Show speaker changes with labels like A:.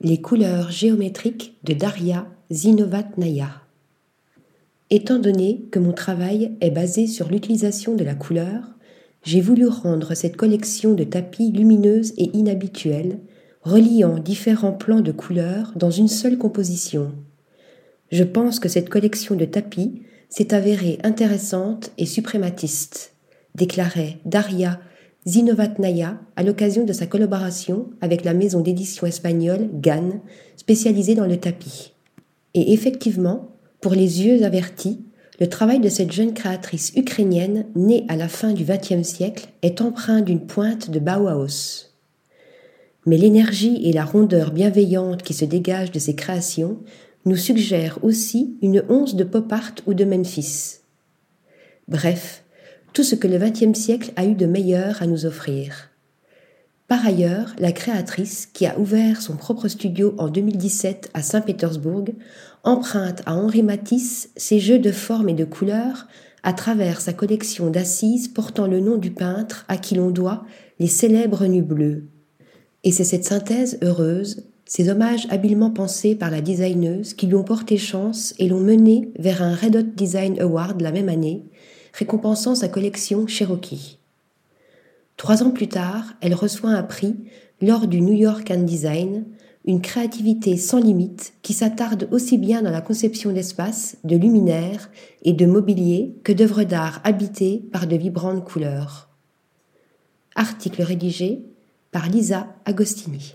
A: Les couleurs géométriques de Daria Zinovatnaya. Étant donné que mon travail est basé sur l'utilisation de la couleur, j'ai voulu rendre cette collection de tapis lumineuse et inhabituelle, reliant différents plans de couleurs dans une seule composition. Je pense que cette collection de tapis s'est avérée intéressante et suprématiste, déclarait Daria Zinovatnaya à l'occasion de sa collaboration avec la maison d'édition espagnole GAN, spécialisée dans le tapis. Et effectivement, pour les yeux avertis, le travail de cette jeune créatrice ukrainienne, née à la fin du XXe siècle, est empreint d'une pointe de Bauhaus. Mais l'énergie et la rondeur bienveillante qui se dégagent de ses créations nous suggèrent aussi une once de pop art ou de Memphis. Bref, tout ce que le XXe siècle a eu de meilleur à nous offrir. Par ailleurs, la créatrice, qui a ouvert son propre studio en 2017 à Saint-Pétersbourg, emprunte à Henri Matisse ses jeux de formes et de couleurs à travers sa collection d'assises portant le nom du peintre à qui l'on doit les célèbres nues bleues. Et c'est cette synthèse heureuse, ces hommages habilement pensés par la designeuse qui lui ont porté chance et l'ont mené vers un Red Hot Design Award la même année, récompensant sa collection Cherokee. Trois ans plus tard, elle reçoit un prix lors du New York and Design, une créativité sans limite qui s'attarde aussi bien dans la conception d'espace, de luminaires et de mobilier que d'œuvres d'art habitées par de vibrantes couleurs. Article rédigé par Lisa Agostini.